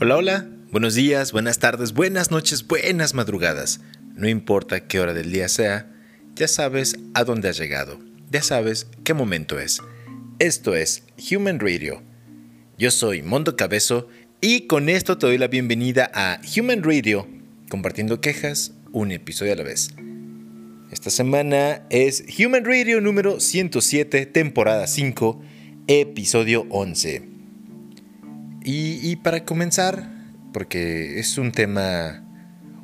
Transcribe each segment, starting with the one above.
Hola, hola, buenos días, buenas tardes, buenas noches, buenas madrugadas. No importa qué hora del día sea, ya sabes a dónde has llegado, ya sabes qué momento es. Esto es Human Radio. Yo soy Mondo Cabezo y con esto te doy la bienvenida a Human Radio, compartiendo quejas un episodio a la vez. Esta semana es Human Radio número 107, temporada 5, episodio 11. Y, para comenzar, porque es un tema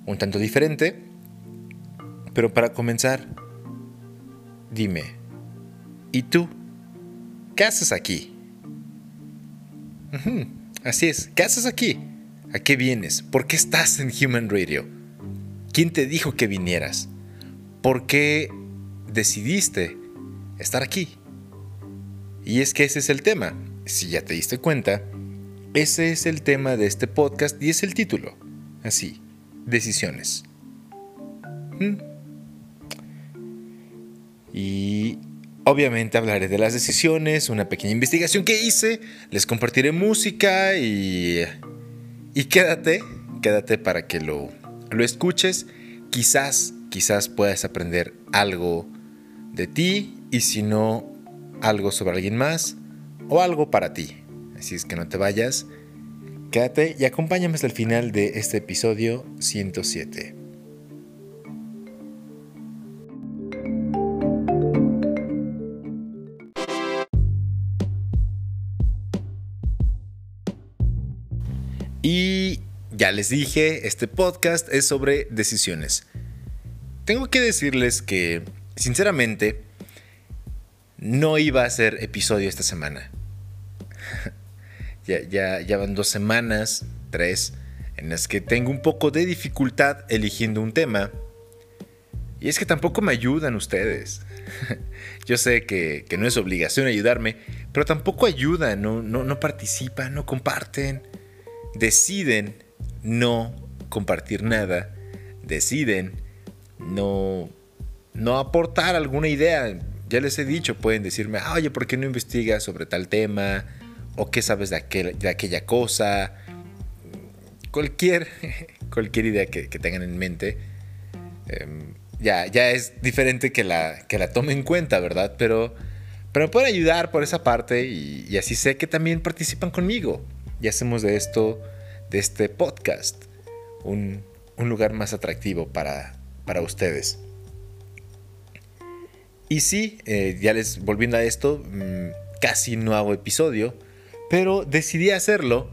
un tanto diferente, pero para comenzar, dime, ¿y tú? ¿Qué haces aquí? así es, ¿qué haces aquí? ¿A qué vienes? ¿Por qué estás en Human Radio? ¿Quién te dijo que vinieras? ¿Por qué decidiste estar aquí? Y es que ese es el tema. Si ya te diste cuenta, ese es el tema de este podcast y es el título. Así, decisiones. ¿Mm? Y obviamente hablaré de las decisiones, una pequeña investigación que hice, les compartiré música y... Y quédate, quédate para que lo, lo escuches. Quizás, quizás puedas aprender algo de ti y si no, algo sobre alguien más o algo para ti. Así es que no te vayas, quédate y acompáñame hasta el final de este episodio 107. Y ya les dije, este podcast es sobre decisiones. Tengo que decirles que, sinceramente, no iba a ser episodio esta semana. Ya, ya, van dos semanas, tres, en las que tengo un poco de dificultad eligiendo un tema. Y es que tampoco me ayudan ustedes. Yo sé que, no es obligación ayudarme, pero tampoco ayudan, no, no, participan, no comparten. Deciden no compartir nada. Deciden no, no aportar alguna idea. Ya les he dicho, pueden decirme, oye, ¿por qué no investigas sobre tal tema? O qué sabes de, aquella cosa, cualquier, cualquier idea que, tengan en mente, em, ya, ya es diferente que la, que la tome en cuenta, ¿verdad? Pero, pero me pueden ayudar por esa parte y, así sé que también participan conmigo y hacemos de esto, de este podcast, un, lugar más atractivo para, para ustedes. Y sí, eh, ya les volviendo a esto, mm, casi no hago episodio pero decidí hacerlo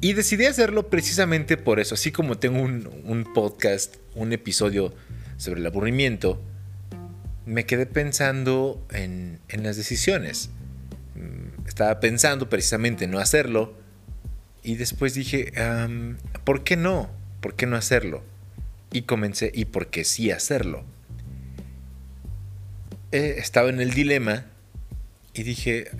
y decidí hacerlo precisamente por eso. Así como tengo un, podcast, un episodio sobre el aburrimiento, me quedé pensando en, las decisiones. Mm, estaba pensando precisamente en no hacerlo y después dije, ¿por qué no? ¿Por qué no hacerlo? Y comencé, ¿y por qué sí hacerlo? estaba en el dilema y dije,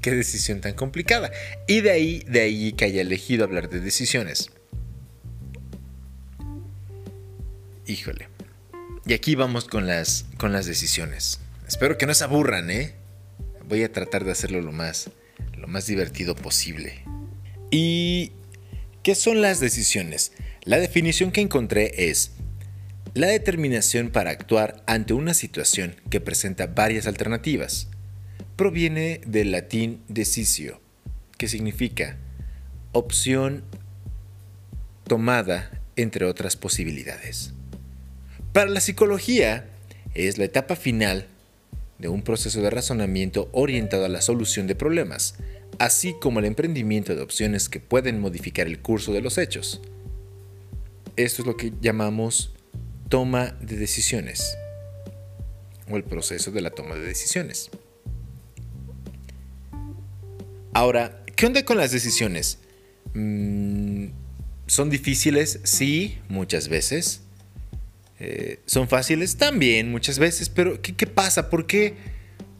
¿qué, decisión tan complicada. Y de ahí, de ahí que haya elegido hablar de decisiones. Híjole. Y aquí vamos con las, con las decisiones. Espero que no se aburran, ¿eh? Voy a tratar de hacerlo lo más, lo más divertido posible. ¿Y qué son las decisiones? La definición que encontré es la determinación para actuar ante una situación que presenta varias alternativas proviene del latín decisio, que significa opción tomada entre otras posibilidades. Para la psicología, es la etapa final de un proceso de razonamiento orientado a la solución de problemas, así como el emprendimiento de opciones que pueden modificar el curso de los hechos. Esto es lo que llamamos toma de decisiones o el proceso de la toma de decisiones. Ahora, ¿qué onda con las decisiones? Mm, ¿Son difíciles? Sí, muchas veces. Eh, ¿Son fáciles? También, muchas veces. Pero, ¿qué, pasa? ¿Por qué,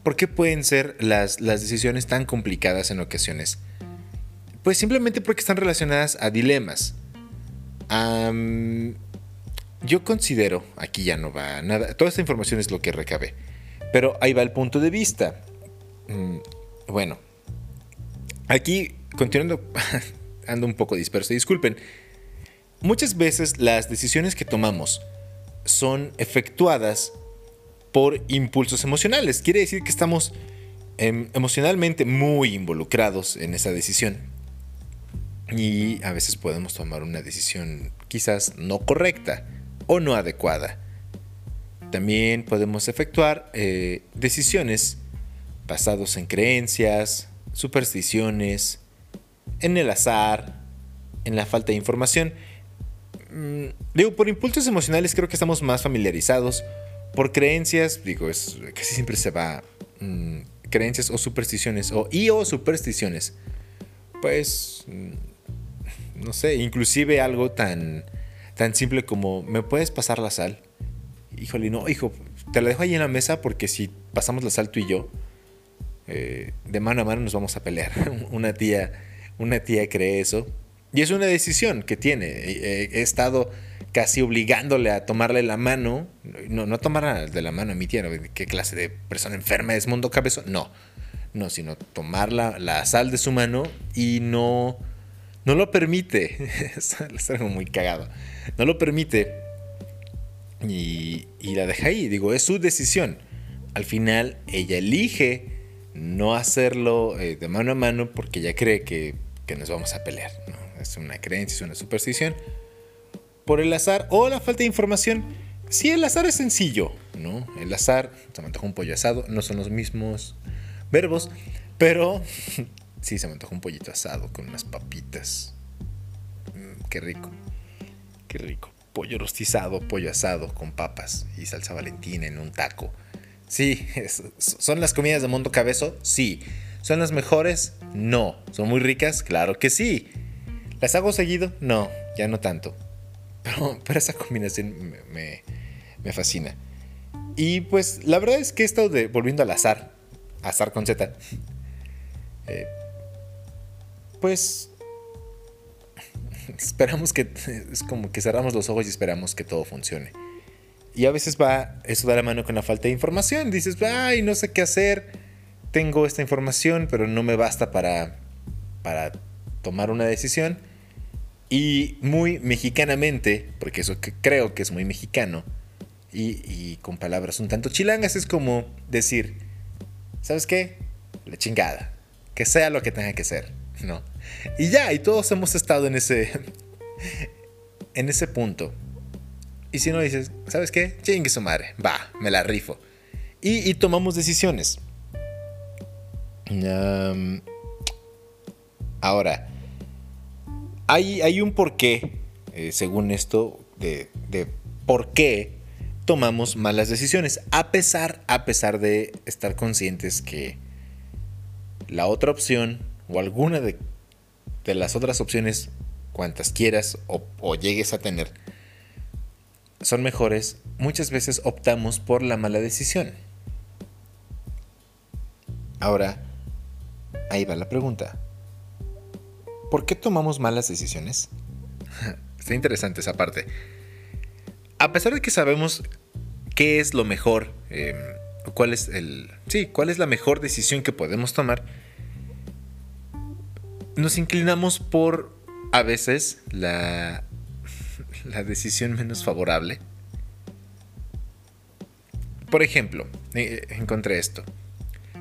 ¿Por qué pueden ser las, decisiones tan complicadas en ocasiones? Pues simplemente porque están relacionadas a dilemas. yo considero, aquí ya no va nada, toda esta información es lo que recabé, pero ahí va el punto de vista. Mm, bueno, Aquí, continuando, ando un poco disperso, disculpen. Muchas veces las decisiones que tomamos son efectuadas por impulsos emocionales. Quiere decir que estamos em, emocionalmente muy involucrados en esa decisión. Y a veces podemos tomar una decisión quizás no correcta o no adecuada. También podemos efectuar eh, decisiones basadas en creencias, supersticiones, en el azar, en la falta de información. Mm, digo, por impulsos emocionales creo que estamos más familiarizados. Por creencias, digo, es, casi siempre se va... Mm, creencias o supersticiones, o y o supersticiones. Pues... Mm, no sé, inclusive algo tan, tan simple como, ¿me puedes pasar la sal? Híjole, no, hijo, te la dejo ahí en la mesa porque si pasamos la sal tú y yo, eh, de mano a mano nos vamos a pelear. una tía, una tía cree eso. Y es una decisión que tiene. He, estado casi obligándole a tomarle la mano. No, no tomar de la mano a mi tía. ¿Qué clase de persona enferma es Mundo Cabezo? No. No, sino tomar la, sal de su mano y no. No lo permite. es muy cagado. No lo permite. Y, y la deja ahí. Digo, es su decisión. Al final, ella elige no hacerlo eh, de mano a mano porque ya cree que, nos vamos a pelear. Es una creencia, es una superstición. Por el azar o la falta de información. Sí, el azar es sencillo, ¿no? El azar, se me antoja un pollo asado, no son los mismos verbos, pero sí, se me antoja un pollito asado con unas papitas. Mm, qué rico, qué rico. Pollo rostizado, pollo asado con papas y salsa valentina en un taco. Sí, ¿son las comidas de Mundo Cabezo? Sí. ¿Son las mejores? No. ¿Son muy ricas? Claro que sí. ¿Las hago seguido? No, ya no tanto. Pero, esa combinación me, fascina. Y pues la verdad es que esto de volviendo al azar, azar con Z, eh, pues esperamos que es como que cerramos los ojos y esperamos que todo funcione. Y a veces va eso da la mano con la falta de información. Dices, ay, no sé qué hacer. Tengo esta información, pero no me basta para, para tomar una decisión. Y muy mexicanamente, porque eso creo que es muy mexicano, y, con palabras un tanto chilangas, es como decir, ¿sabes qué? La chingada. Que sea lo que tenga que ser, ¿no? Y ya, y todos hemos estado en ese, en ese punto. Y si no dices, ¿sabes qué? Chingue su madre, va, me la rifo. Y, tomamos decisiones. ahora, hay, hay, un porqué, eh, según esto, de, de, por qué tomamos malas decisiones. A pesar, a pesar de estar conscientes que la otra opción o alguna de, de las otras opciones, cuantas quieras o, o llegues a tener, son mejores, muchas veces optamos por la mala decisión. Ahora, ahí va la pregunta. ¿Por qué tomamos malas decisiones? Está interesante esa parte. A pesar de que sabemos qué es lo mejor, em, cuál es el. Sí, cuál es la mejor decisión que podemos tomar, nos inclinamos por a veces la la decisión menos favorable. Por ejemplo, eh, encontré esto.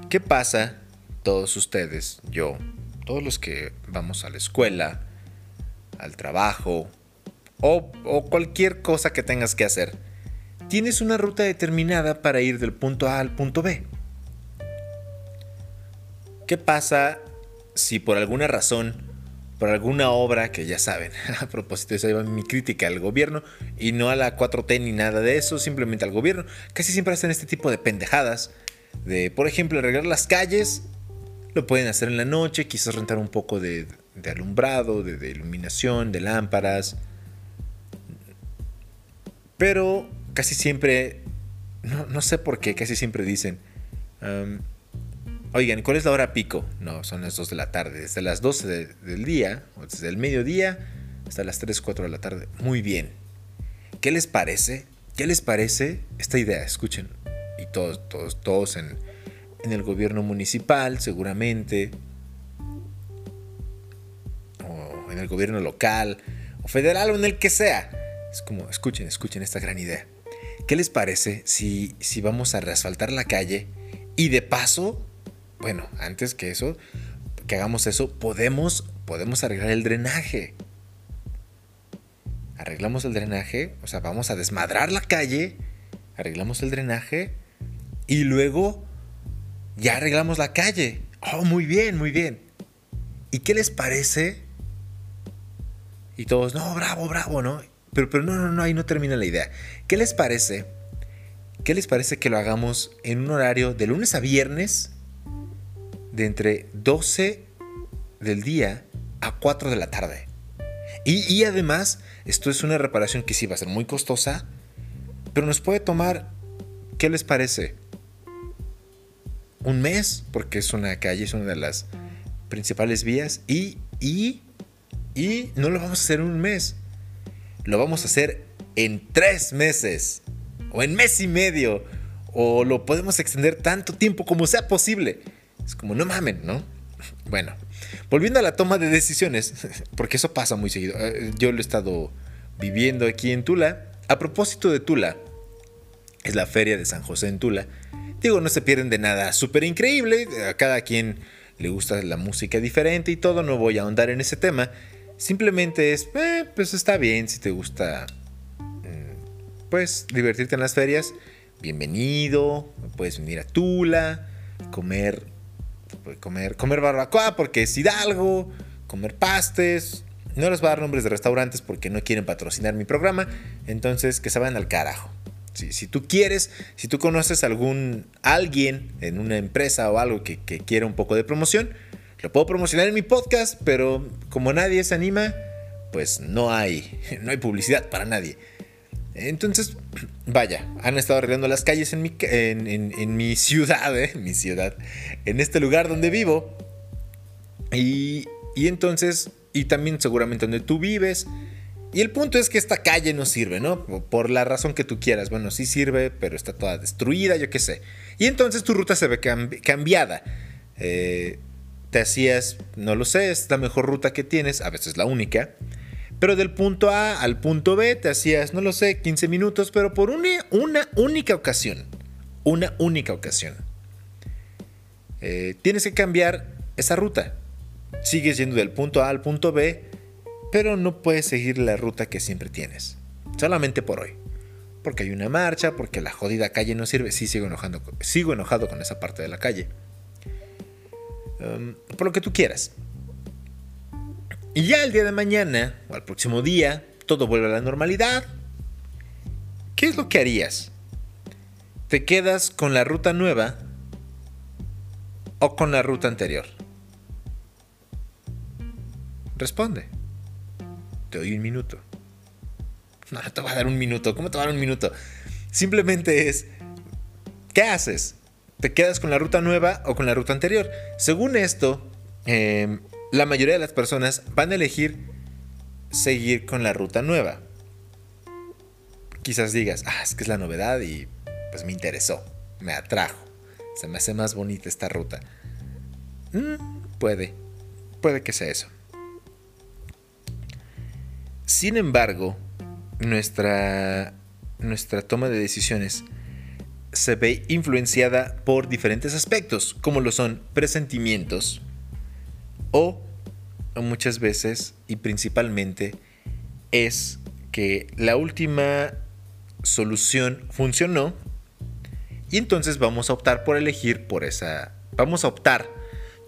¿Qué pasa todos ustedes, yo, todos los que vamos a la escuela, al trabajo o, o, cualquier cosa que tengas que hacer? Tienes una ruta determinada para ir del punto A al punto B. ¿Qué pasa si por alguna razón por alguna obra que ya saben, a propósito, esa iba mi crítica al gobierno y no a la 4T ni nada de eso, simplemente al gobierno. Casi siempre hacen este tipo de pendejadas. De, por ejemplo, arreglar las calles, lo pueden hacer en la noche, quizás rentar un poco de, alumbrado, de, iluminación, de lámparas. Pero casi siempre, no, sé por qué, casi siempre dicen, Oigan, ¿cuál es la hora pico? No, son las 2 de la tarde. Desde las 12 del día, o desde el mediodía, hasta las 3, 4 de la tarde. Muy bien. ¿Qué les parece? ¿Qué les parece esta idea? Escuchen. Y todos, todos, todos en, el gobierno municipal, seguramente. O en el gobierno local o federal o en el que sea. Es como, escuchen, escuchen esta gran idea. ¿Qué les parece si, si vamos a reasfaltar la calle y de paso, bueno, antes que eso, que hagamos eso, podemos, podemos arreglar el drenaje? Arreglamos el drenaje, o sea, vamos a desmadrar la calle, arreglamos el drenaje y luego ya arreglamos la calle. Oh, muy bien, muy bien. ¿Y qué les parece? Y todos, no, bravo, bravo, ¿no? Pero, pero no, no, no, ahí no termina la idea. ¿Qué les parece? ¿Qué les parece que lo hagamos en un horario de lunes a viernes de entre 12 del día a 4 de la tarde? Y, y además, esto es una reparación que sí va a ser muy costosa, pero nos puede tomar, ¿qué les parece? Un mes, porque es una calle, es una de las principales vías, y, y, y no lo vamos a hacer en un mes, lo vamos a hacer en tres meses, o en mes y medio, o lo podemos extender tanto tiempo como sea posible. Es como, no mamen, ¿no? Bueno, volviendo a la toma de decisiones, porque eso pasa muy seguido. Eh, yo lo he estado viviendo aquí en Tula. A propósito de Tula, es la feria de San José en Tula. Digo, no se pierden de nada súper increíble, a cada quien le gusta la música diferente y todo, no voy a ahondar en ese tema. Simplemente es, eh, pues está bien si te gusta, mm, pues divertirte en las ferias, bienvenido, puedes venir a Tula, comer, comer, comer barbacoa porque es Hidalgo, comer pastes. No les voy a dar nombres de restaurantes porque no quieren patrocinar mi programa, entonces que se vayan al carajo. Si, tú quieres, si tú conoces algún alguien en una empresa o algo que, que quiera un poco de promoción, lo puedo promocionar en mi podcast, pero como nadie se anima, pues no hay, no hay publicidad para nadie. Entonces, vaya, han estado arreglando las calles en mi, en, mi ciudad, ¿eh? mi ciudad, en este lugar donde vivo. Y, y entonces, y también seguramente donde tú vives, y el punto es que esta calle no sirve, ¿no? Por la razón que tú quieras. Bueno, sí sirve, pero está toda destruida, yo qué sé. Y entonces tu ruta se ve cambiada. Eh, te hacías, no lo sé, es la mejor ruta que tienes, a veces la única. Pero del punto A al punto B te hacías, no lo sé, 15 minutos, pero por una, única ocasión. Una única ocasión. Eh, tienes que cambiar esa ruta. Sigues yendo del punto A al punto B pero no puedes seguir la ruta que siempre tienes. Solamente por hoy. Porque hay una marcha, porque la jodida calle no sirve. Sí, sigo, enojando, sigo enojado con esa parte de la calle. Um, por lo que tú quieras. Y ya el día de mañana, o al próximo día, todo vuelve a la normalidad. ¿Qué es lo que harías? ¿Te quedas con la ruta nueva o con la ruta anterior? Responde te doy un minuto. No, no te va a dar un minuto. ¿Cómo te va a dar un minuto? Simplemente es, ¿qué haces? ¿Te quedas con la ruta nueva o con la ruta anterior? Según esto, em, la mayoría de las personas van a elegir seguir con la ruta nueva. Quizás digas, ah, es que es la novedad y pues me interesó, me atrajo, se me hace más bonita esta ruta. Mm, puede, puede que sea eso. Sin embargo, nuestra, nuestra toma de decisiones se ve influenciada por diferentes aspectos, como lo son presentimientos o, muchas veces y principalmente es que la última solución funcionó y entonces vamos a optar por elegir por esa, vamos a optar,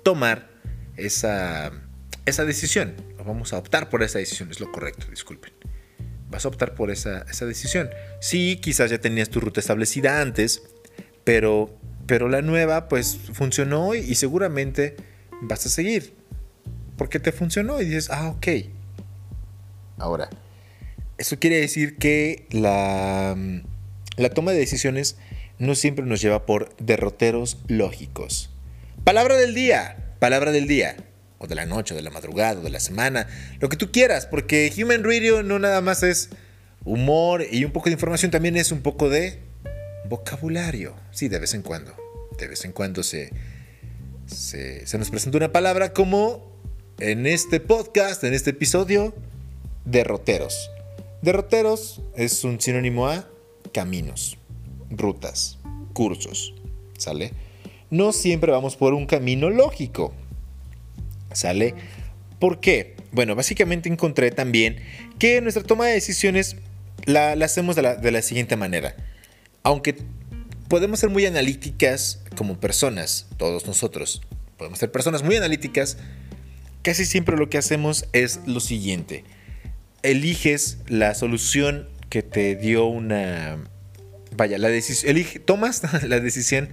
tomar esa, esa decisión vamos a optar por esa decisión, es lo correcto, disculpen. Vas a optar por esa, decisión. Sí, quizás ya tenías tu ruta establecida antes, pero, pero la nueva pues funcionó y, seguramente vas a seguir. Porque te funcionó y dices, ah, ok. Ahora, eso quiere decir que la, la toma de decisiones no siempre nos lleva por derroteros lógicos. Palabra del día, palabra del día o de la noche, o de la madrugada, o de la semana, lo que tú quieras, porque Human Radio no nada más es humor y un poco de información, también es un poco de vocabulario. Sí, de vez en cuando. De vez en cuando se, se, nos presenta una palabra como en este podcast, en este episodio, derroteros. Derroteros es un sinónimo a caminos, rutas, cursos, ¿sale? No siempre vamos por un camino lógico, ¿sale? ¿Por qué? Bueno, básicamente encontré también que nuestra toma de decisiones la, hacemos de la, siguiente manera. Aunque podemos ser muy analíticas como personas, todos nosotros, podemos ser personas muy analíticas, casi siempre lo que hacemos es lo siguiente. Eliges la solución que te dio una... Vaya, la decisión... Tomas la decisión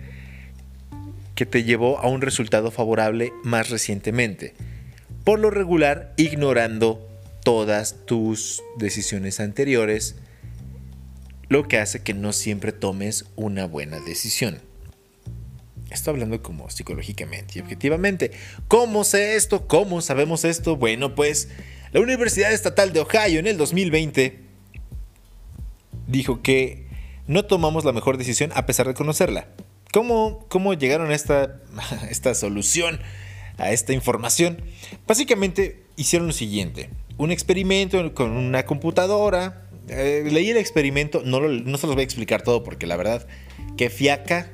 que te llevó a un resultado favorable más recientemente. Por lo regular, ignorando todas tus decisiones anteriores, lo que hace que no siempre tomes una buena decisión. Estoy hablando como psicológicamente y objetivamente. ¿Cómo sé esto? ¿Cómo sabemos esto? Bueno, pues la Universidad Estatal de Ohio en el 2020 dijo que no tomamos la mejor decisión a pesar de conocerla. ¿Cómo, cómo llegaron a esta, esta solución, a esta información? Básicamente hicieron lo siguiente. Un experimento con una computadora. Eh, leí el experimento, no, no se los voy a explicar todo porque la verdad, que fiaca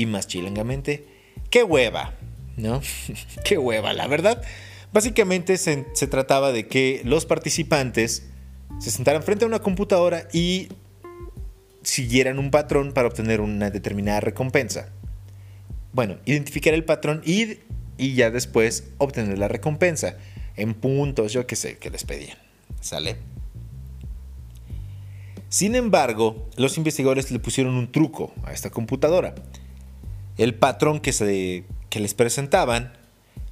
y más chilangamente, qué hueva, ¿no? qué hueva, la verdad. Básicamente se, se, trataba de que los participantes se sentaran frente a una computadora y siguieran un patrón para obtener una determinada recompensa. Bueno, identificar el patrón y, y ya después obtener la recompensa en puntos, yo qué sé, que les pedían. ¿Sale? Sin embargo, los investigadores le pusieron un truco a esta computadora el patrón que, se, que les presentaban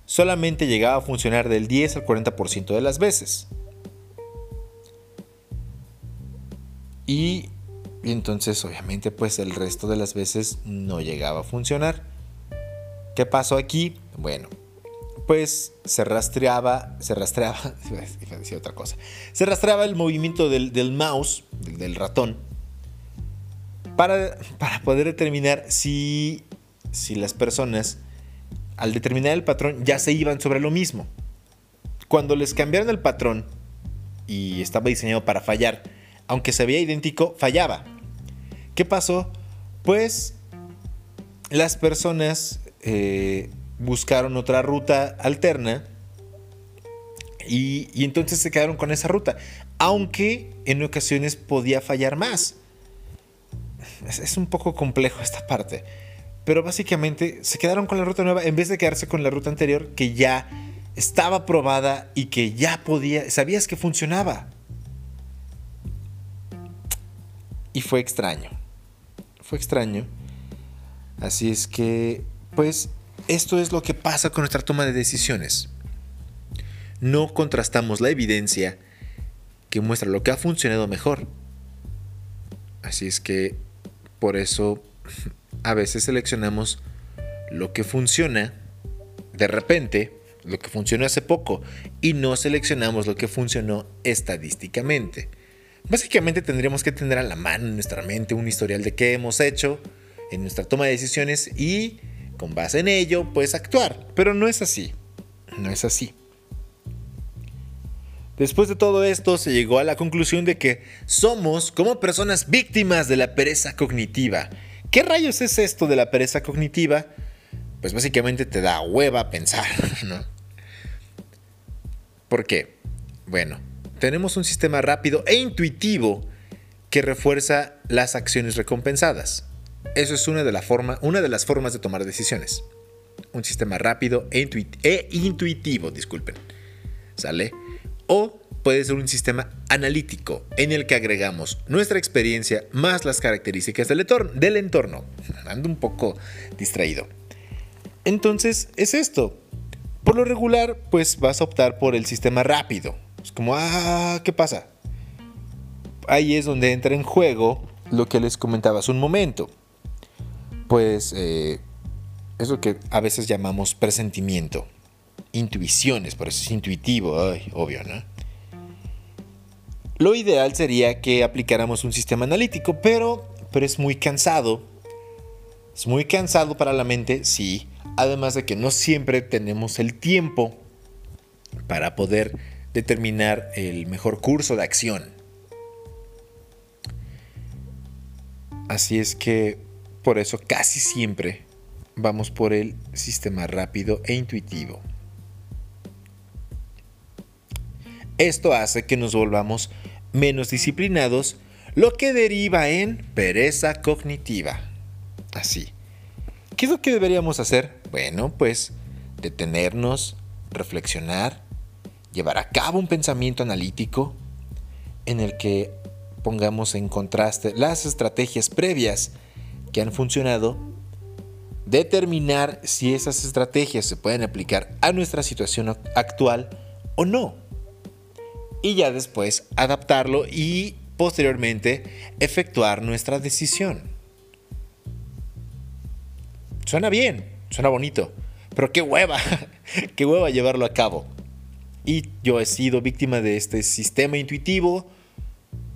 solamente llegaba a funcionar del 10 al 40% de las veces. Y, entonces obviamente pues el resto de las veces no llegaba a funcionar. ¿Qué pasó aquí? Bueno, pues se rastreaba, se rastreaba, iba otra cosa, se rastreaba el movimiento del, mouse, del, ratón, para, para, poder determinar si si las personas, al determinar el patrón, ya se iban sobre lo mismo. Cuando les cambiaron el patrón y estaba diseñado para fallar, aunque se veía idéntico, fallaba. ¿Qué pasó? Pues las personas eh, buscaron otra ruta alterna y, y, entonces se quedaron con esa ruta, aunque en ocasiones podía fallar más. es un poco complejo esta parte. Pero básicamente se quedaron con la ruta nueva en vez de quedarse con la ruta anterior que ya estaba probada y que ya podía, sabías que funcionaba. Y fue extraño. Fue extraño. Así es que, pues, esto es lo que pasa con nuestra toma de decisiones. No contrastamos la evidencia que muestra lo que ha funcionado mejor. Así es que, por eso a veces seleccionamos lo que funciona de repente, lo que funcionó hace poco, y no seleccionamos lo que funcionó estadísticamente. Básicamente tendríamos que tener a la mano en nuestra mente un historial de qué hemos hecho en nuestra toma de decisiones y con base en ello, pues actuar. Pero no es así. No es así. Después de todo esto, se llegó a la conclusión de que somos como personas víctimas de la pereza cognitiva ¿Qué rayos es esto de la pereza cognitiva? Pues básicamente te da hueva pensar, ¿no? ¿Por qué? Bueno, tenemos un sistema rápido e intuitivo que refuerza las acciones recompensadas. Eso es una de, la forma, una de las formas de tomar decisiones. Un sistema rápido e, e intuitivo, disculpen. ¿Sale? O puede ser un sistema analítico en el que agregamos nuestra experiencia más las características del entorno. Ando un poco distraído. Entonces es esto. Por lo regular, pues vas a optar por el sistema rápido. Es como, ah, ¿qué pasa? Ahí es donde entra en juego lo que les comentaba hace un momento. Pues eh, es lo que a veces llamamos presentimiento. Intuiciones, por eso es intuitivo, obvio, ¿no? Lo ideal sería que aplicáramos un sistema analítico, pero, pero es muy cansado. Es muy cansado para la mente, sí. Además de que no siempre tenemos el tiempo para poder determinar el mejor curso de acción. Así es que por eso casi siempre vamos por el sistema rápido e intuitivo. Esto hace que nos volvamos menos disciplinados, lo que deriva en pereza cognitiva. Así. ¿Qué es lo que deberíamos hacer? Bueno, pues detenernos, reflexionar, llevar a cabo un pensamiento analítico en el que pongamos en contraste las estrategias previas que han funcionado, determinar si esas estrategias se pueden aplicar a nuestra situación actual o no. Y ya después adaptarlo y posteriormente efectuar nuestra decisión. Suena bien, suena bonito, pero qué hueva, qué hueva llevarlo a cabo. Y yo he sido víctima de este sistema intuitivo,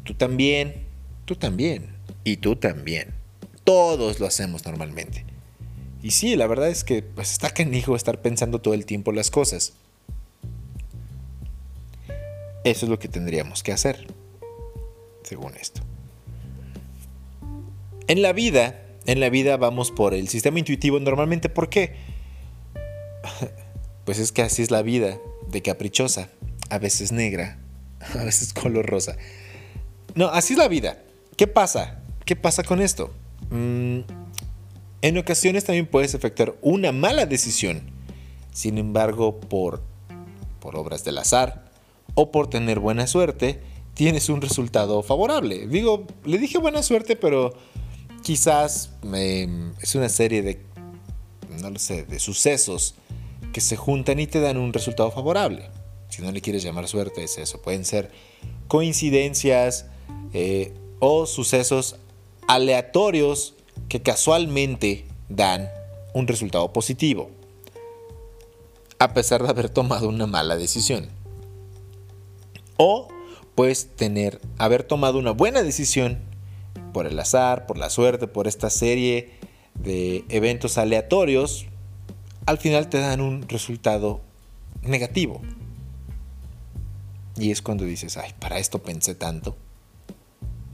tú también, tú también, y tú también. Todos lo hacemos normalmente. Y sí, la verdad es que pues, está canijo estar pensando todo el tiempo las cosas. Eso es lo que tendríamos que hacer, según esto. En la vida, en la vida vamos por el sistema intuitivo normalmente. ¿Por qué? Pues es que así es la vida, de caprichosa, a veces negra, a veces color rosa. No, así es la vida. ¿Qué pasa? ¿Qué pasa con esto? Mm, en ocasiones también puedes efectuar una mala decisión. Sin embargo, por, por obras del azar o por tener buena suerte, tienes un resultado favorable. Digo, le dije buena suerte, pero quizás es una serie de, no lo sé, de sucesos que se juntan y te dan un resultado favorable. Si no le quieres llamar suerte, es eso. Pueden ser coincidencias eh, o sucesos aleatorios que casualmente dan un resultado positivo, a pesar de haber tomado una mala decisión. O puedes tener, haber tomado una buena decisión por el azar, por la suerte, por esta serie de eventos aleatorios al final te dan un resultado negativo. Y es cuando dices, ay, para esto pensé tanto.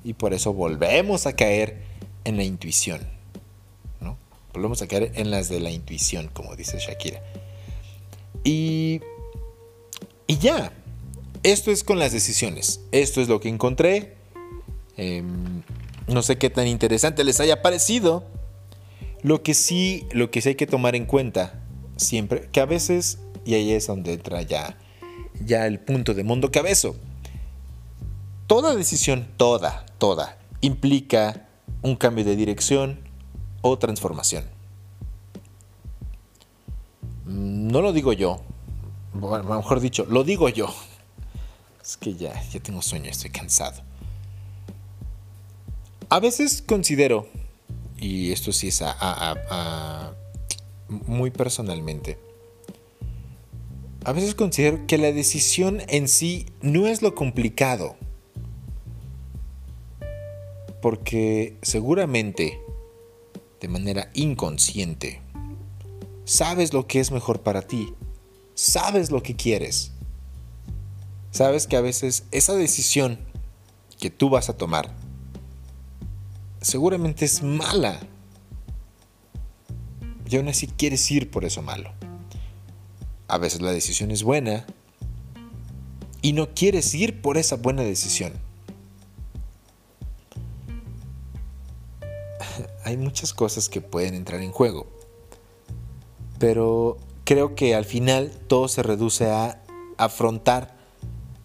Y por eso volvemos a caer en la intuición. ¿no? Volvemos a caer en las de la intuición, como dice Shakira. Y, y ya, esto es con las decisiones. Esto es lo que encontré. Em, no sé qué tan interesante les haya parecido. Lo que sí, lo que sí hay que tomar en cuenta siempre, que a veces, y ahí es donde entra ya, ya el punto de mundo cabezo. Toda decisión, toda, toda, implica un cambio de dirección o transformación. Mm, no lo digo yo, bueno, mejor dicho, lo digo yo. Es que ya, ya tengo sueño, estoy cansado. A veces considero y esto sí es muy personalmente, a veces considero que la decisión en sí no es lo complicado. Porque seguramente, de manera inconsciente, sabes lo que es mejor para ti. Sabes lo que quieres. Sabes que a veces esa decisión que tú vas a tomar seguramente es mala. Y aún así quieres ir por eso malo. A veces la decisión es buena y no quieres ir por esa buena decisión. Hay muchas cosas que pueden entrar en juego, pero creo que al final todo se reduce a afrontar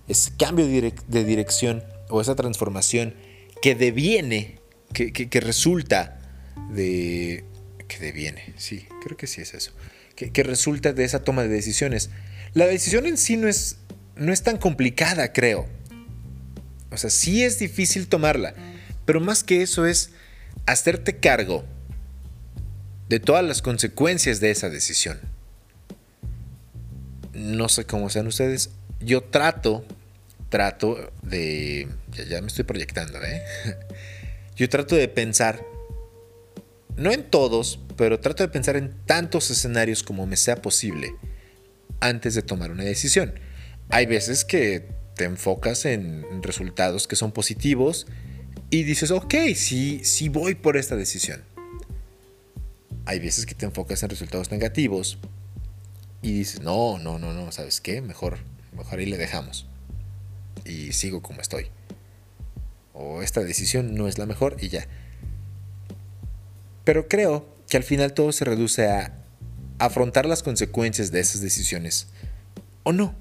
ese cambio de dirección o esa transformación que deviene que, resulta de... que deviene, sí, creo que sí es eso, que, resulta de esa toma de decisiones. La decisión en sí no es, no es tan complicada, creo. O sea, sí es difícil tomarla, pero más que eso es hacerte cargo de todas las consecuencias de esa decisión. No sé cómo sean ustedes, yo trato, trato de... Ya, me estoy proyectando, ¿eh? yo trato de pensar, no en todos, pero trato de pensar en tantos escenarios como me sea posible antes de tomar una decisión. hay veces que te enfocas en resultados que son positivos y dices, ok, sí, sí voy por esta decisión. Hay veces que te enfocas en resultados negativos y dices, no, no, no, no, ¿sabes qué? Mejor, mejor ahí le dejamos. Y sigo como estoy. O esta decisión no es la mejor y ya. Pero creo que al final todo se reduce a afrontar las consecuencias de esas decisiones. ¿O no?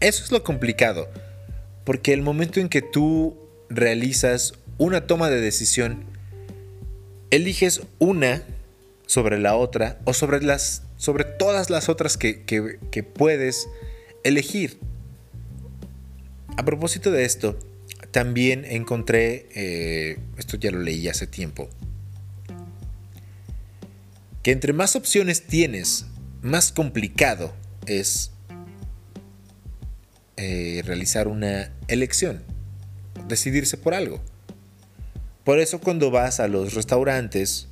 Eso es lo complicado. Porque el momento en que tú realizas una toma de decisión, eliges una sobre la otra o sobre, las, sobre todas las otras que, puedes elegir. A propósito de esto, también encontré, eh, esto ya lo leí hace tiempo, que entre más opciones tienes, más complicado es eh, realizar una elección, decidirse por algo. Por eso cuando vas a los restaurantes,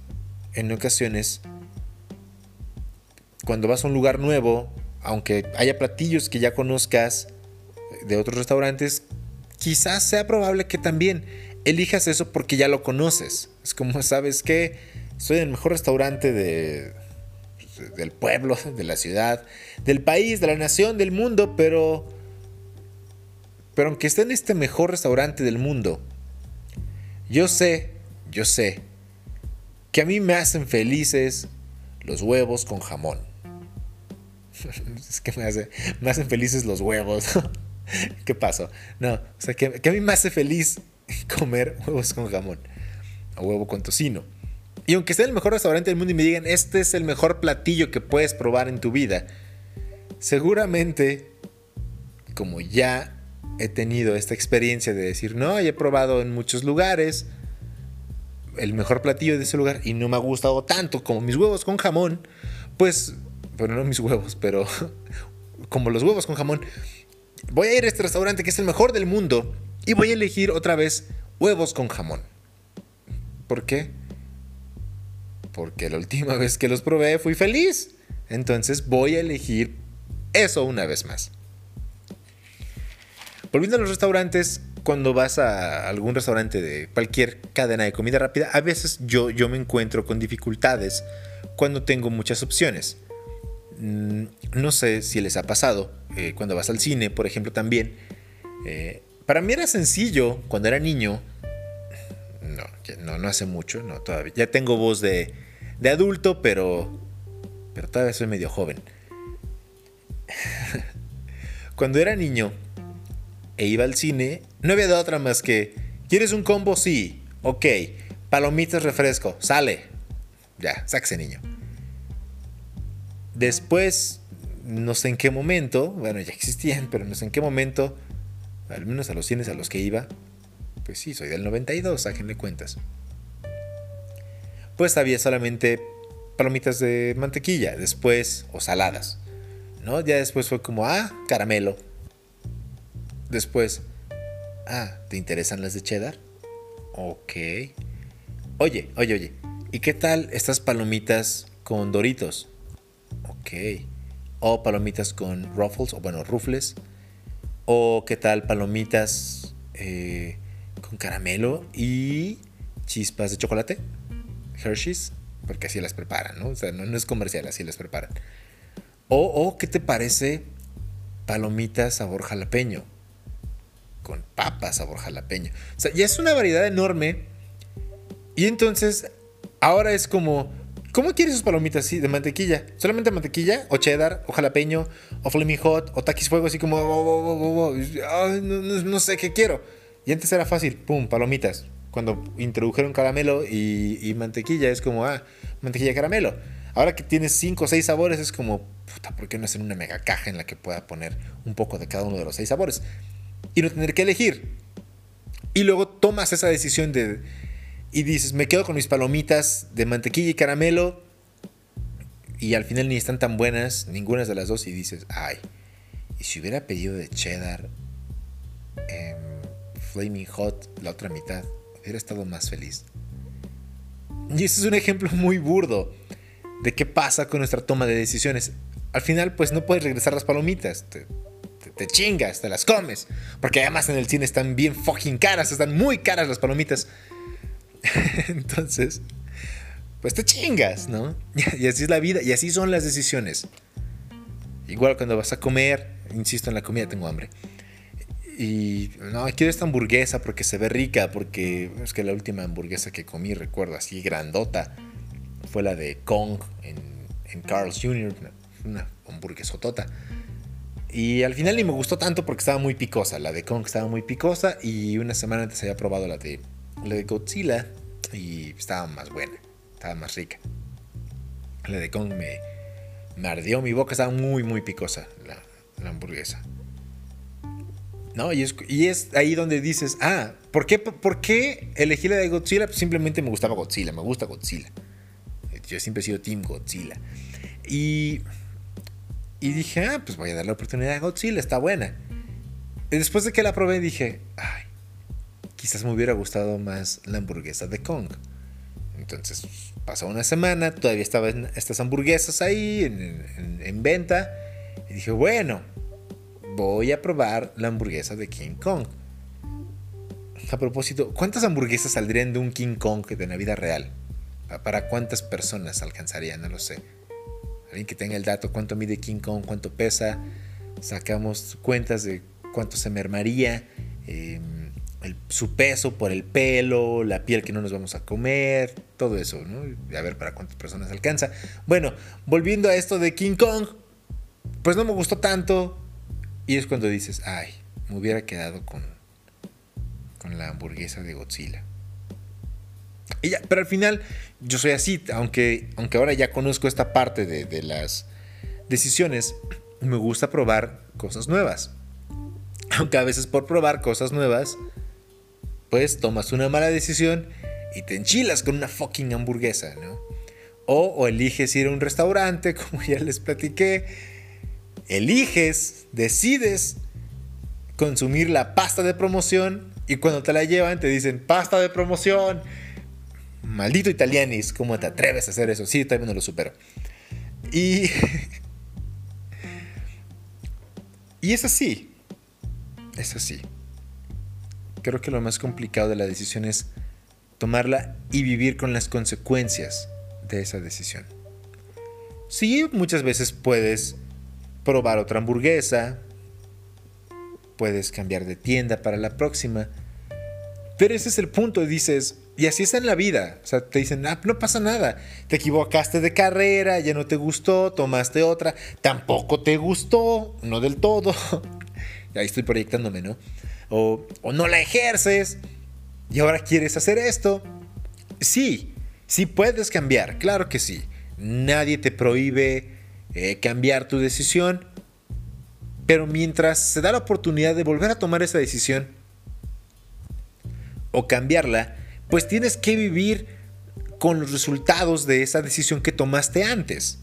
en ocasiones, cuando vas a un lugar nuevo, aunque haya platillos que ya conozcas de otros restaurantes, quizás sea probable que también elijas eso porque ya lo conoces. Es como, ¿sabes que Soy el mejor restaurante de, del pueblo, de la ciudad, del país, de la nación, del mundo, pero... Pero aunque esté en este mejor restaurante del mundo, yo sé, yo sé que a mí me hacen felices los huevos con jamón. es que me, me hacen felices los huevos. ¿Qué pasó? No, o sea, que, a mí me hace feliz comer huevos con jamón. O huevo con tocino. Y aunque sea el mejor restaurante del mundo y me digan, este es el mejor platillo que puedes probar en tu vida, seguramente, como ya he tenido esta experiencia de decir, no, he probado en muchos lugares, el mejor platillo de ese lugar y no me ha gustado tanto como mis huevos con jamón, pues, bueno, no mis huevos, pero como los huevos con jamón, voy a ir a este restaurante que es el mejor del mundo y voy a elegir otra vez huevos con jamón. ¿Por qué? Porque la última vez que los probé fui feliz. Entonces voy a elegir eso una vez más. Volviendo a los restaurantes, cuando vas a algún restaurante de cualquier cadena de comida rápida, a veces yo, yo me encuentro con dificultades cuando tengo muchas opciones. Mm, no sé si les ha pasado, eh, cuando vas al cine, por ejemplo, también. Eh, para mí era sencillo cuando era niño. No, no, hace mucho, no, todavía. Ya tengo voz de, de adulto, pero, pero todavía soy medio joven. cuando era niño, e iba al cine, no había de otra más que, ¿quieres un combo? Sí, ok, palomitas, refresco, sale. Ya, sáquese niño. Después, no sé en qué momento, bueno, ya existían, pero no sé en qué momento, al menos a los cines a los que iba, pues sí, soy del 92, sáquenle cuentas. Pues había solamente palomitas de mantequilla, después, o saladas, ¿no? Ya después fue como, ah, caramelo, Después, ah, ¿te interesan las de cheddar? Ok. Oye, oye, oye, ¿y qué tal estas palomitas con doritos? Ok. O palomitas con ruffles, o bueno, rufles. O qué tal palomitas eh, con caramelo y chispas de chocolate. Hershey's, porque así las preparan, ¿no? O sea, no, es comercial, así las preparan. O, o, ¿qué te parece palomitas sabor jalapeño? con papas, sabor jalapeño. O sea, ya es una variedad enorme. Y entonces, ahora es como, ¿cómo quieres sus palomitas así de mantequilla? ¿Solamente mantequilla? ¿O cheddar? ¿O jalapeño? ¿O flaming hot? ¿O taquis fuego? Así como, oh, oh, oh, no, sé qué quiero. Y antes era fácil, pum, palomitas. Cuando introdujeron caramelo y, mantequilla, es como, ah, mantequilla caramelo. Ahora que tienes 5 o 6 sabores, es como, puta, ¿por qué no hacer una mega caja en la que pueda poner un poco de cada uno de los 6 sabores? y no tener que elegir. Y luego tomas esa decisión de y dices, me quedo con mis palomitas de mantequilla y caramelo y al final ni están tan buenas, ninguna de las dos y dices, ay, y si hubiera pedido de cheddar, flaming hot, la otra mitad, hubiera estado más feliz. Y ese es un ejemplo muy burdo de qué pasa con nuestra toma de decisiones. al final pues no puedes regresar las palomitas. Te, te, chingas, te las comes. Porque además en el cine están bien fucking caras, están muy caras las palomitas. Entonces, pues te chingas, ¿no? Y así es la vida, y así son las decisiones. Igual cuando vas a comer, insisto en la comida, tengo hambre. Y no, quiero esta hamburguesa porque se ve rica, porque es que la última hamburguesa que comí, recuerdo, así grandota, fue la de Kong en, en Carl's Jr., una, hamburguesotota. Y al final ni me gustó tanto porque estaba muy picosa. La de Kong estaba muy picosa y una semana antes había probado la de, la de Godzilla y estaba más buena, estaba más rica. La de Kong me, me ardió mi boca, estaba muy, muy picosa la, hamburguesa. ¿No? Y es, y es, ahí donde dices, ah, ¿por qué, ¿por qué elegí la de Godzilla? Pues simplemente me gustaba Godzilla, me gusta Godzilla. Yo siempre he sido Team Godzilla. Y, y dije, ah, pues voy a dar la oportunidad a Godzilla, está buena. Y después de que la probé dije, ay, quizás me hubiera gustado más la hamburguesa de Kong. Entonces pasó una semana, todavía estaban estas hamburguesas ahí en, venta. Y dije, bueno, voy a probar la hamburguesa de King Kong. A propósito, ¿cuántas hamburguesas saldrían de un King Kong de la vida real? ¿Para cuántas personas alcanzaría? No lo sé. Alguien que tenga el dato, cuánto mide King Kong, cuánto pesa. Sacamos cuentas de cuánto se mermaría. Eh, su peso por el pelo, la piel que no nos vamos a comer, todo eso, ¿no? A ver para cuántas personas alcanza. Bueno, volviendo a esto de King Kong, pues no me gustó tanto. Y es cuando dices, ay, me hubiera quedado con, con la hamburguesa de Godzilla. Y ya, pero al final yo soy así, aunque, aunque ahora ya conozco esta parte de, de las decisiones, me gusta probar cosas nuevas. Aunque a veces por probar cosas nuevas pues tomas una mala decisión y te enchilas con una fucking hamburguesa, ¿no? O, eliges ir a un restaurante, como ya les platiqué, eliges, decides consumir la pasta de promoción y cuando te la llevan te dicen pasta de promoción. Maldito italianis, ¿cómo te atreves a hacer eso? Sí, también no lo supero. Y... y es así. Es así creo que lo más complicado de la decisión es tomarla y vivir con las consecuencias de esa decisión. Sí, muchas veces puedes probar otra hamburguesa, puedes cambiar de tienda para la próxima, pero ese es el punto, dices, y así es en la vida, o sea, te dicen, ah, no pasa nada, te equivocaste de carrera, ya no te gustó, tomaste otra, tampoco te gustó, no del todo, ahí estoy proyectándome, ¿no? O, no la ejerces y ahora quieres hacer esto. Sí, sí puedes cambiar, claro que sí. Nadie te prohíbe eh, cambiar tu decisión, pero mientras se da la oportunidad de volver a tomar esa decisión o cambiarla, pues tienes que vivir con los resultados de esa decisión que tomaste antes.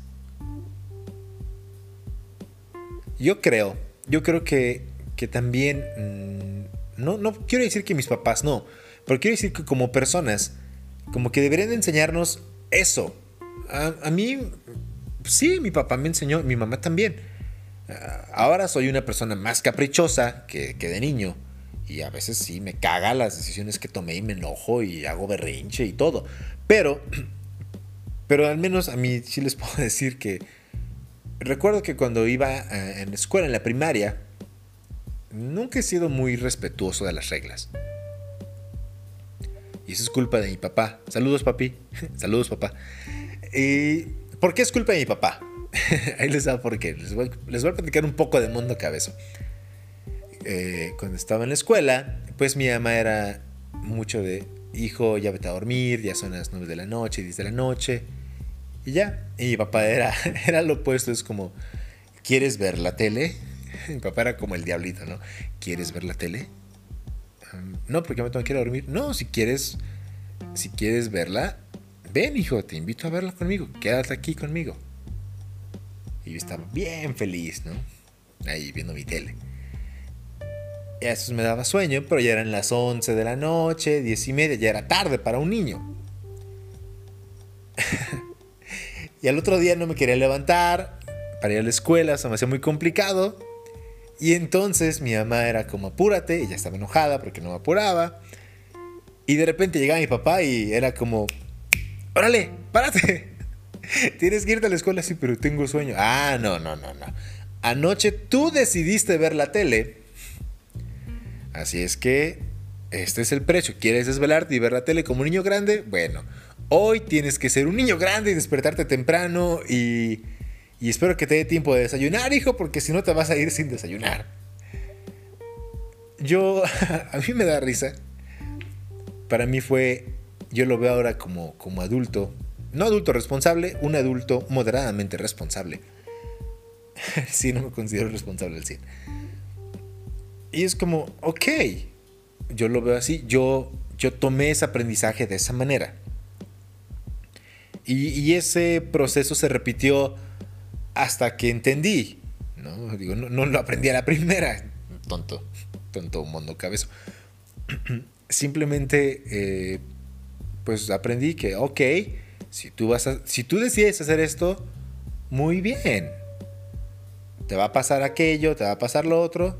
Yo creo, yo creo que, que también mm, no, no quiero decir que mis papás no, pero quiero decir que como personas, como que deberían enseñarnos eso. A, mí, sí, mi papá me enseñó, mi mamá también. Ah, ahora soy una persona más caprichosa que, de niño. Y a veces sí me caga las decisiones que tomé y me enojo y hago berrinche y todo. Pero, pero al menos a mí sí les puedo decir que recuerdo que cuando iba eh, en la escuela, en la primaria, nunca he sido muy respetuoso de las reglas. Y eso es culpa de mi papá. Saludos, papi. Saludos, papá. ¿Y por qué es culpa de mi papá? Ahí les da por qué. Les voy, a platicar un poco de mundo cabezo. Eh, cuando estaba en la escuela, pues mi mamá era mucho de, hijo, ya vete a dormir, ya son las 9 de la noche, 10 de la noche. Y ya. Y mi papá era, era lo opuesto, es como, ¿quieres ver la tele? Mi papá era como el diablito, ¿no? ¿Quieres ver la tele? no, porque me tengo que ir a dormir. No, si quieres, si quieres verla, ven, hijo, te invito a verla conmigo. Quédate aquí conmigo. Y yo estaba bien feliz, ¿no? Ahí viendo mi tele. Y a eso me daba sueño, pero ya eran las 11 de la noche, 10 y media, ya era tarde para un niño. y al otro día no me quería levantar, para ir a la escuela, se me hacía muy complicado. Y entonces mi mamá era como apúrate, ella estaba enojada porque no me apuraba. Y de repente llegaba mi papá y era como, órale, párate. Tienes que irte a la escuela, sí, pero tengo sueño. Ah, no, no, no, no. Anoche tú decidiste ver la tele. Así es que este es el precio. ¿Quieres desvelarte y ver la tele como un niño grande? Bueno, hoy tienes que ser un niño grande y despertarte temprano y y espero que te dé tiempo de desayunar, hijo, porque si no te vas a ir sin desayunar. Yo, a mí me da risa. Para mí fue, yo lo veo ahora como, como adulto. No adulto responsable, un adulto moderadamente responsable. sí, no me considero responsable al 100. Y es como, ok, yo lo veo así, yo, yo tomé ese aprendizaje de esa manera. Y, y ese proceso se repitió hasta que entendí. No, Digo, no, lo aprendí a la primera. Tonto, tonto mundo cabezo. Simplemente, eh, pues aprendí que, ok, si tú, vas a, si tú decides hacer esto, muy bien. Te va a pasar aquello, te va a pasar lo otro,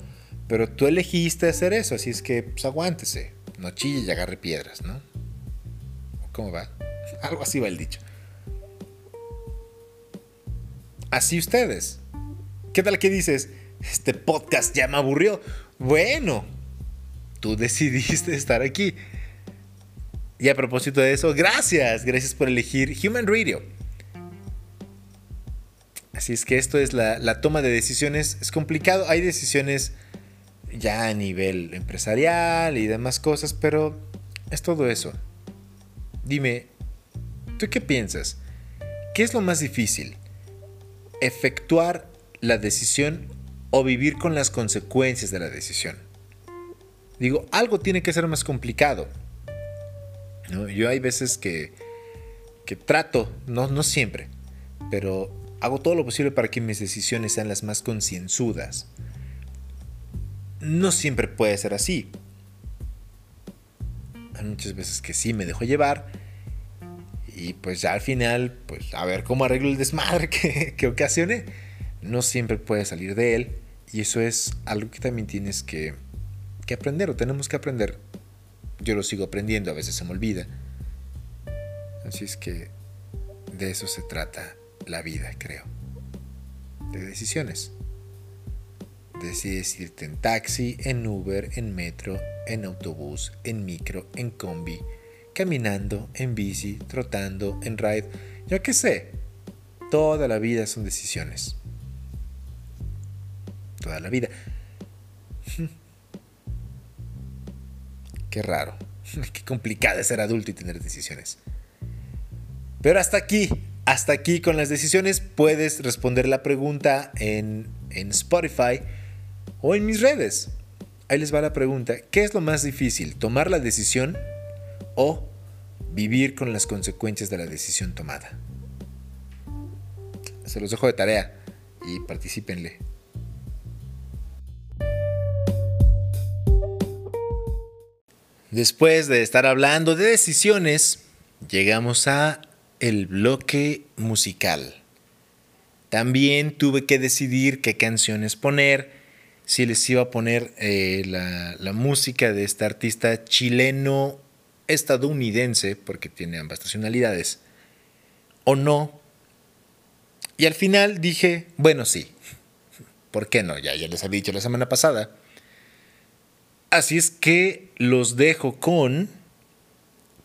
pero tú elegiste hacer eso, así es que, pues aguántese. No chille y agarre piedras, ¿no? ¿Cómo va? Algo así va el dicho así ustedes. ¿Qué tal que dices? Este podcast ya me aburrió. Bueno, tú decidiste estar aquí. Y a propósito de eso, gracias, gracias por elegir Human Radio. Así es que esto es la, la toma de decisiones. Es complicado, hay decisiones ya a nivel empresarial y demás cosas, pero es todo eso. Dime, ¿tú qué piensas? ¿Qué es lo más difícil? Efectuar la decisión o vivir con las consecuencias de la decisión. Digo, algo tiene que ser más complicado. Yo hay veces que, que trato, no, no siempre, pero hago todo lo posible para que mis decisiones sean las más concienzudas. No siempre puede ser así. Hay muchas veces que sí me dejo llevar y pues ya al final, pues a ver cómo arreglo el desmadre que, que ocasione. No siempre puedes salir de él. Y eso es algo que también tienes que, que aprender o tenemos que aprender. Yo lo sigo aprendiendo, a veces se me olvida. Así es que de eso se trata la vida, creo. De decisiones. Decides irte en taxi, en Uber, en metro, en autobús, en micro, en combi caminando, en bici, trotando, en ride, yo qué sé. Toda la vida son decisiones. Toda la vida. Qué raro. Qué complicado es ser adulto y tener decisiones. Pero hasta aquí, hasta aquí con las decisiones puedes responder la pregunta en, en Spotify o en mis redes. Ahí les va la pregunta. ¿Qué es lo más difícil? ¿Tomar la decisión o vivir con las consecuencias de la decisión tomada. Se los dejo de tarea y participenle. Después de estar hablando de decisiones, llegamos a el bloque musical. También tuve que decidir qué canciones poner, si les iba a poner eh, la, la música de este artista chileno estadounidense, porque tiene ambas nacionalidades, o no. Y al final dije, bueno, sí. ¿Por qué no? Ya, ya les había dicho la semana pasada. Así es que los dejo con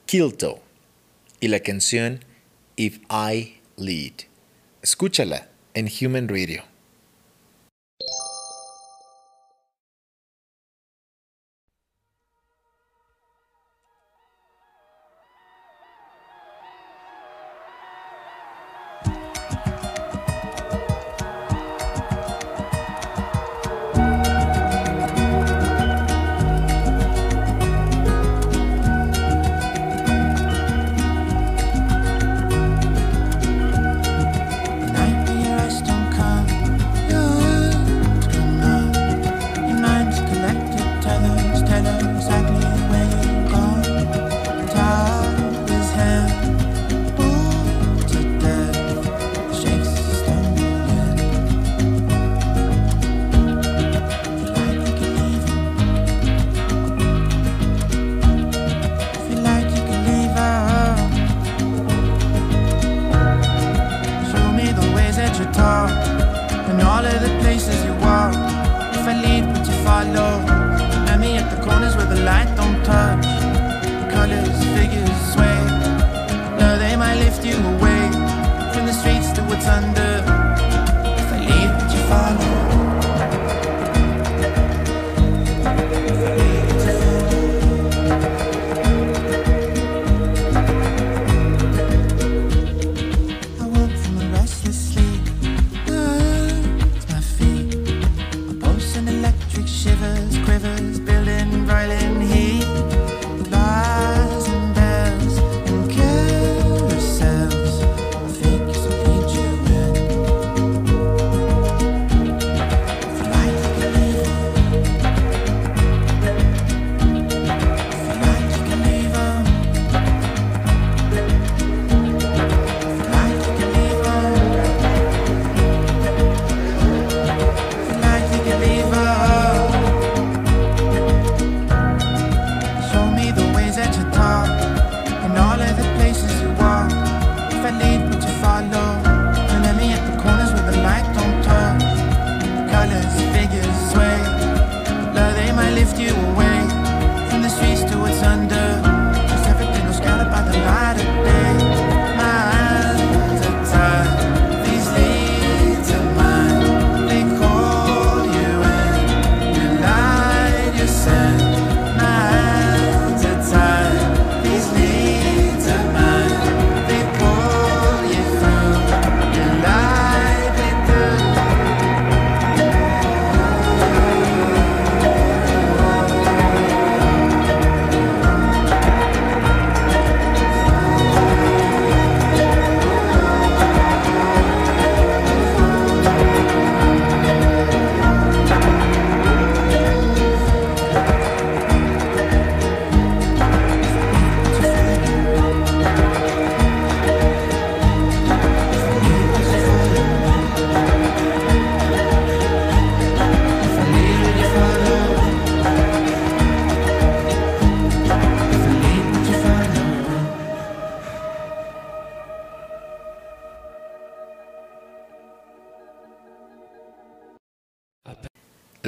Kilto y la canción If I Lead. Escúchala en Human Radio. You? Met me at the corners where the light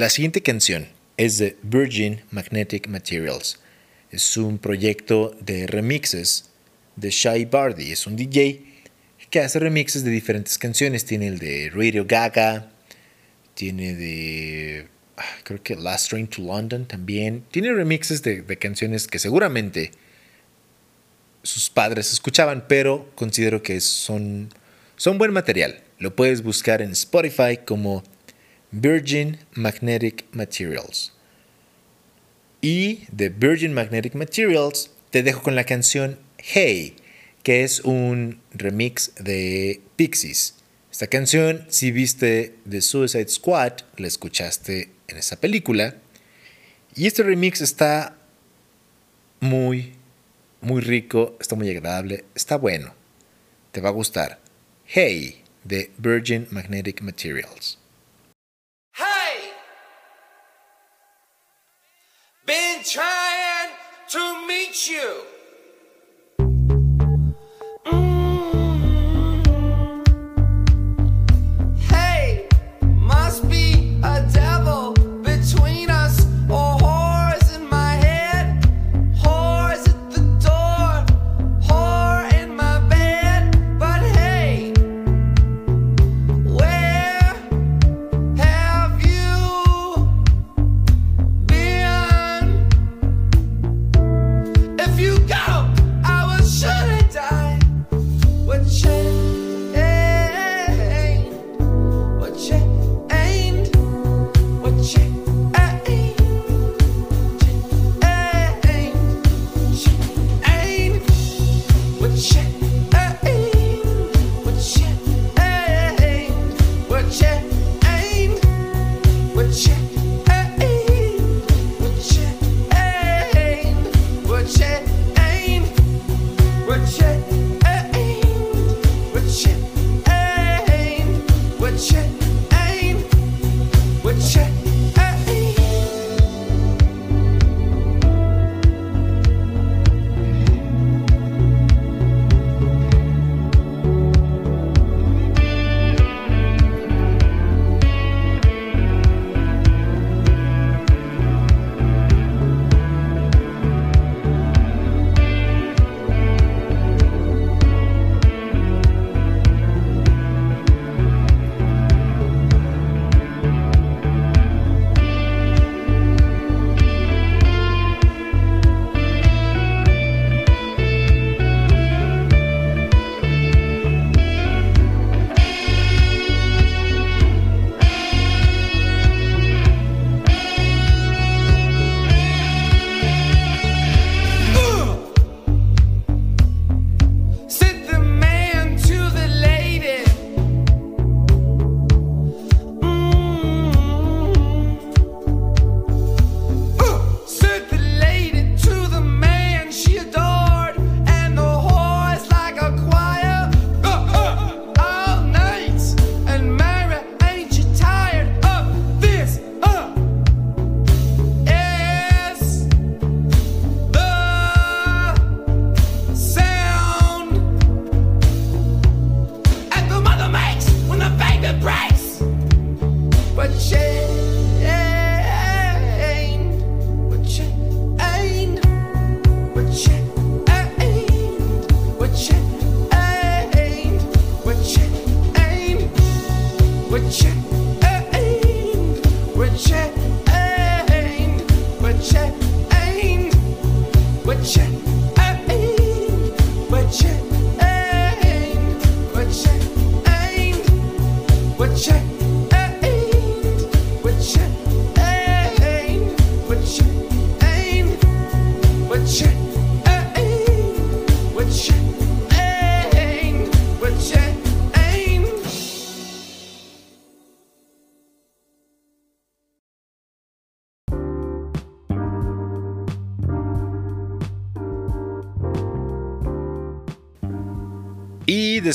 La siguiente canción es de Virgin Magnetic Materials. Es un proyecto de remixes de Shai Bardi. Es un DJ que hace remixes de diferentes canciones. Tiene el de Radio Gaga, tiene de ah, creo que Last Train to London también. Tiene remixes de, canciones que seguramente sus padres escuchaban, pero considero que son buen material. Lo puedes buscar en Spotify como Virgin Magnetic Materials. Y de Virgin Magnetic Materials te dejo con la canción Hey, que es un remix de Pixies. Esta canción, si viste The Suicide Squad, la escuchaste en esa película. Y este remix está muy, muy rico, está muy agradable, está bueno. Te va a gustar. Hey, de Virgin Magnetic Materials. Been trying to meet you.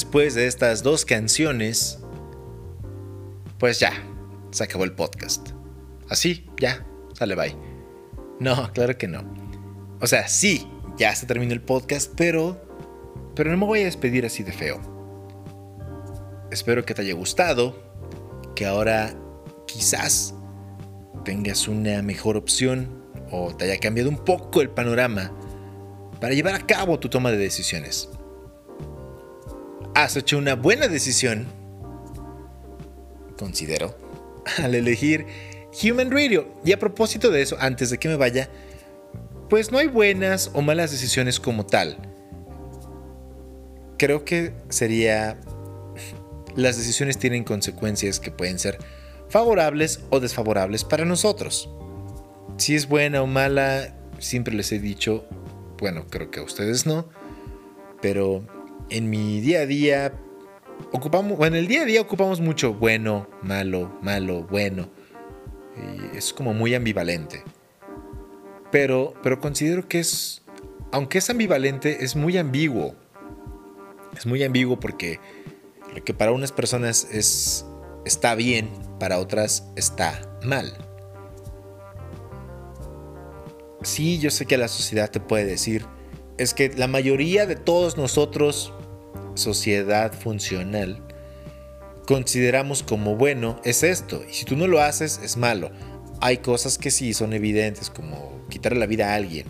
Después de estas dos canciones, pues ya, se acabó el podcast. Así, ya, sale bye. No, claro que no. O sea, sí, ya se terminó el podcast, pero pero no me voy a despedir así de feo. Espero que te haya gustado, que ahora quizás tengas una mejor opción o te haya cambiado un poco el panorama para llevar a cabo tu toma de decisiones. Has hecho una buena decisión, considero, al elegir Human Radio. Y a propósito de eso, antes de que me vaya, pues no hay buenas o malas decisiones como tal. Creo que sería... Las decisiones tienen consecuencias que pueden ser favorables o desfavorables para nosotros. Si es buena o mala, siempre les he dicho, bueno, creo que a ustedes no, pero en mi día a día ocupamos, bueno, en el día a día ocupamos mucho bueno, malo, malo, bueno. Y es como muy ambivalente. Pero, pero considero que es, aunque es ambivalente, es muy ambiguo. Es muy ambiguo porque lo que para unas personas es, está bien, para otras está mal. Sí, yo sé que la sociedad te puede decir, es que la mayoría de todos nosotros, sociedad funcional, consideramos como bueno es esto, y si tú no lo haces es malo. Hay cosas que sí son evidentes, como quitarle la vida a alguien.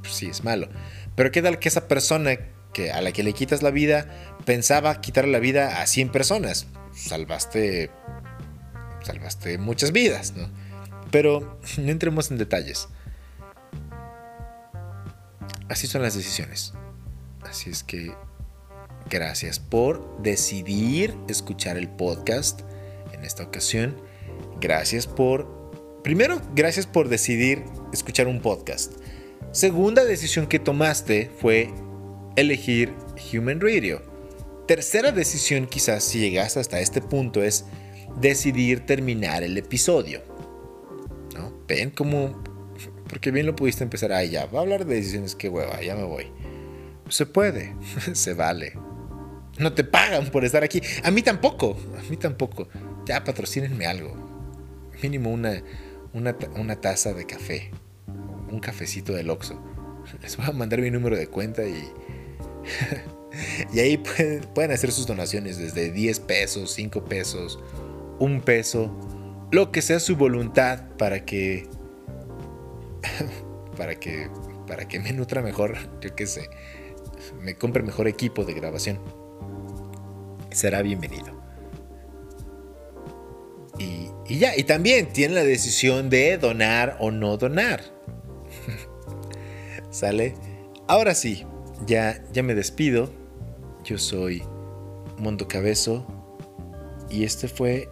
Pues sí, es malo. Pero qué tal que esa persona que a la que le quitas la vida pensaba quitarle la vida a 100 personas? Salvaste salvaste muchas vidas. Pero no entremos en detalles. Así son las decisiones. Así es que gracias por decidir escuchar el podcast en esta ocasión. Gracias por... Primero, gracias por decidir escuchar un podcast. Segunda decisión que tomaste fue elegir Human Radio. Tercera decisión quizás si llegaste hasta este punto es decidir terminar el episodio. Ven cómo... Porque bien lo pudiste empezar. Ay, ya, va a hablar de decisiones, qué hueva, ya me voy. Se puede, se vale. No te pagan por estar aquí. A mí tampoco, a mí tampoco. Ya patrocínenme algo. Mínimo una, una, una taza de café. Un cafecito del Oxxo. Les voy a mandar mi número de cuenta y... y ahí pueden, pueden hacer sus donaciones desde 10 pesos, 5 pesos, un peso, lo que sea su voluntad para que para que para que me nutra mejor, yo qué sé, me compre mejor equipo de grabación. Será bienvenido. Y, ya, y también tiene la decisión de donar o no donar. ¿Sale? Ahora sí, ya, ya me despido. Yo soy Mundo Cabezo y este fue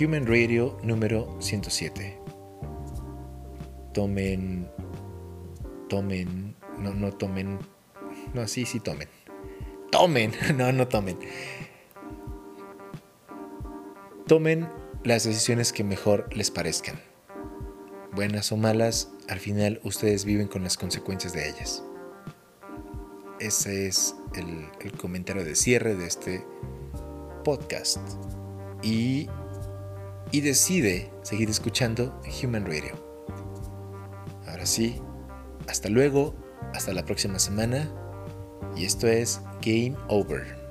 Human Radio número 107. Tomen, tomen, no, no tomen, no, sí, sí tomen. Tomen, no, no tomen. Tomen las decisiones que mejor les parezcan. Buenas o malas, al final ustedes viven con las consecuencias de ellas. Ese es el, comentario de cierre de este podcast. Y y decide seguir escuchando Human Radio. Ahora sí, hasta luego, hasta la próxima semana y esto es Game Over.